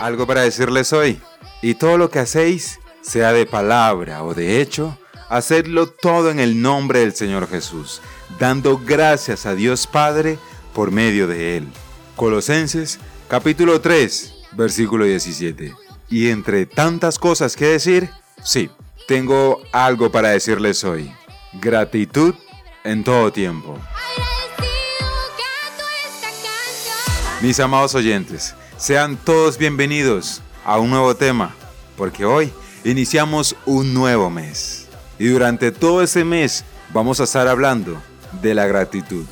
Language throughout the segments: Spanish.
Algo para decirles hoy. Y todo lo que hacéis, sea de palabra o de hecho, hacedlo todo en el nombre del Señor Jesús, dando gracias a Dios Padre por medio de Él. Colosenses capítulo 3, versículo 17. Y entre tantas cosas que decir, sí, tengo algo para decirles hoy. Gratitud en todo tiempo. Mis amados oyentes, sean todos bienvenidos a un nuevo tema, porque hoy iniciamos un nuevo mes. Y durante todo ese mes vamos a estar hablando de la gratitud.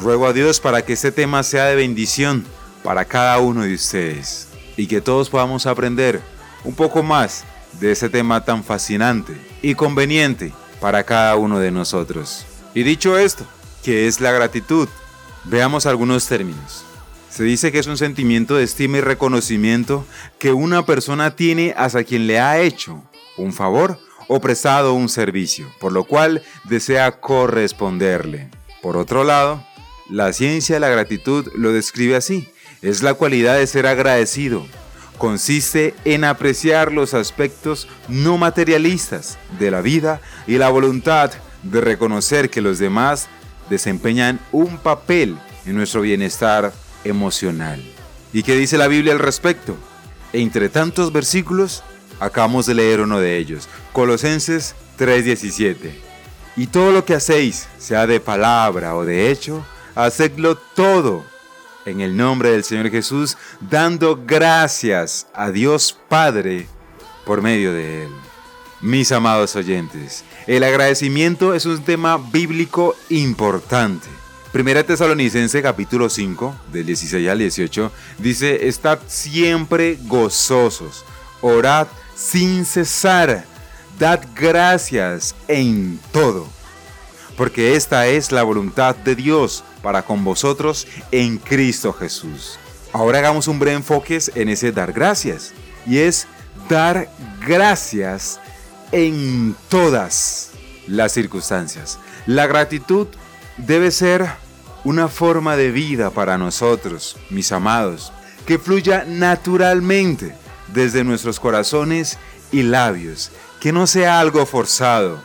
Ruego a Dios para que este tema sea de bendición para cada uno de ustedes y que todos podamos aprender un poco más de ese tema tan fascinante y conveniente para cada uno de nosotros. Y dicho esto, ¿qué es la gratitud? Veamos algunos términos. Se dice que es un sentimiento de estima y reconocimiento que una persona tiene hacia quien le ha hecho un favor o prestado un servicio, por lo cual desea corresponderle. Por otro lado, la ciencia de la gratitud lo describe así. Es la cualidad de ser agradecido. Consiste en apreciar los aspectos no materialistas de la vida y la voluntad de reconocer que los demás desempeñan un papel en nuestro bienestar emocional. ¿Y qué dice la Biblia al respecto? Entre tantos versículos, acabamos de leer uno de ellos, Colosenses 3:17. Y todo lo que hacéis, sea de palabra o de hecho, hacedlo todo en el nombre del Señor Jesús, dando gracias a Dios Padre por medio de Él. Mis amados oyentes, el agradecimiento es un tema bíblico importante. Primera Tesalonicense capítulo 5, del 16 al 18, dice, Estad siempre gozosos, orad sin cesar, dad gracias en todo, porque esta es la voluntad de Dios para con vosotros en Cristo Jesús. Ahora hagamos un breve enfoque en ese dar gracias, y es dar gracias en todas las circunstancias. La gratitud debe ser una forma de vida para nosotros, mis amados, que fluya naturalmente desde nuestros corazones y labios, que no sea algo forzado,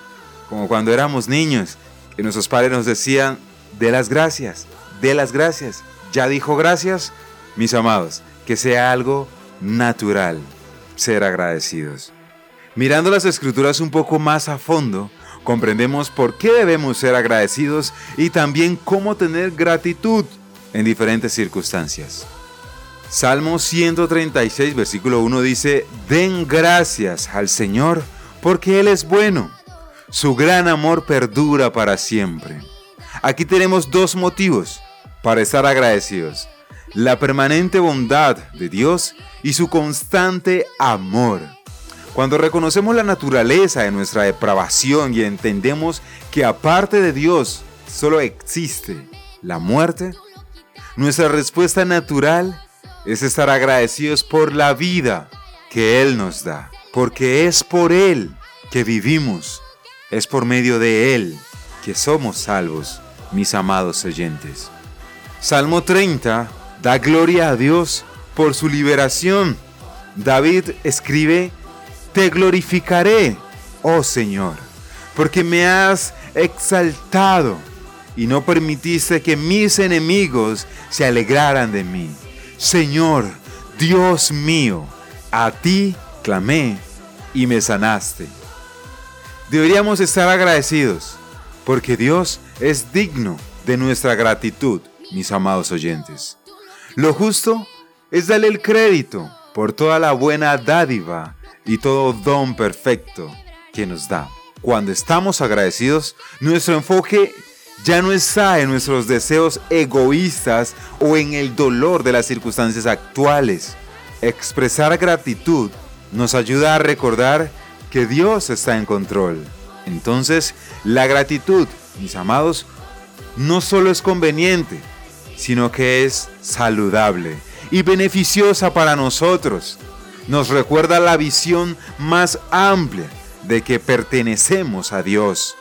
como cuando éramos niños, que nuestros padres nos decían, de las gracias, de las gracias. Ya dijo gracias, mis amados, que sea algo natural ser agradecidos. Mirando las escrituras un poco más a fondo, comprendemos por qué debemos ser agradecidos y también cómo tener gratitud en diferentes circunstancias. Salmo 136, versículo 1 dice, Den gracias al Señor porque Él es bueno. Su gran amor perdura para siempre. Aquí tenemos dos motivos para estar agradecidos. La permanente bondad de Dios y su constante amor. Cuando reconocemos la naturaleza de nuestra depravación y entendemos que aparte de Dios solo existe la muerte, nuestra respuesta natural es estar agradecidos por la vida que Él nos da, porque es por Él que vivimos, es por medio de Él que somos salvos, mis amados oyentes. Salmo 30 da gloria a Dios por su liberación. David escribe, te glorificaré, oh Señor, porque me has exaltado y no permitiste que mis enemigos se alegraran de mí. Señor, Dios mío, a ti clamé y me sanaste. Deberíamos estar agradecidos porque Dios es digno de nuestra gratitud, mis amados oyentes. Lo justo es darle el crédito por toda la buena dádiva y todo don perfecto que nos da. Cuando estamos agradecidos, nuestro enfoque ya no está en nuestros deseos egoístas o en el dolor de las circunstancias actuales. Expresar gratitud nos ayuda a recordar que Dios está en control. Entonces, la gratitud, mis amados, no solo es conveniente, sino que es saludable y beneficiosa para nosotros nos recuerda la visión más amplia de que pertenecemos a Dios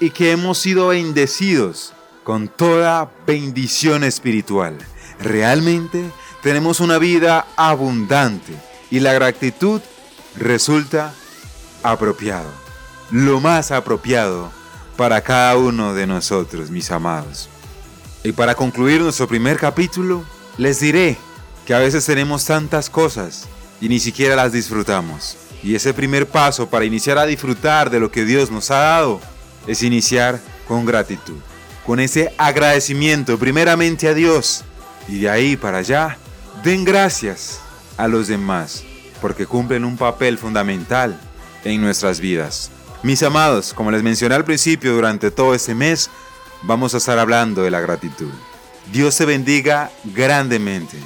y que hemos sido bendecidos con toda bendición espiritual. Realmente tenemos una vida abundante y la gratitud resulta apropiado, lo más apropiado para cada uno de nosotros, mis amados. Y para concluir nuestro primer capítulo, les diré que a veces tenemos tantas cosas y ni siquiera las disfrutamos. Y ese primer paso para iniciar a disfrutar de lo que Dios nos ha dado es iniciar con gratitud, con ese agradecimiento primeramente a Dios y de ahí para allá den gracias a los demás porque cumplen un papel fundamental en nuestras vidas. Mis amados, como les mencioné al principio, durante todo este mes vamos a estar hablando de la gratitud. Dios te bendiga grandemente.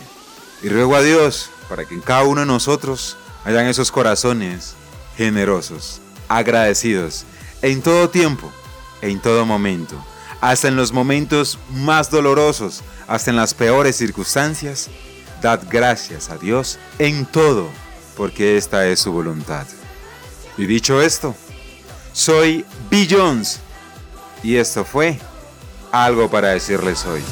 Y ruego a Dios para que en cada uno de nosotros hayan esos corazones generosos, agradecidos, en todo tiempo, en todo momento, hasta en los momentos más dolorosos, hasta en las peores circunstancias, dad gracias a Dios en todo, porque esta es su voluntad. Y dicho esto, soy Bill Jones y esto fue algo para decirles hoy.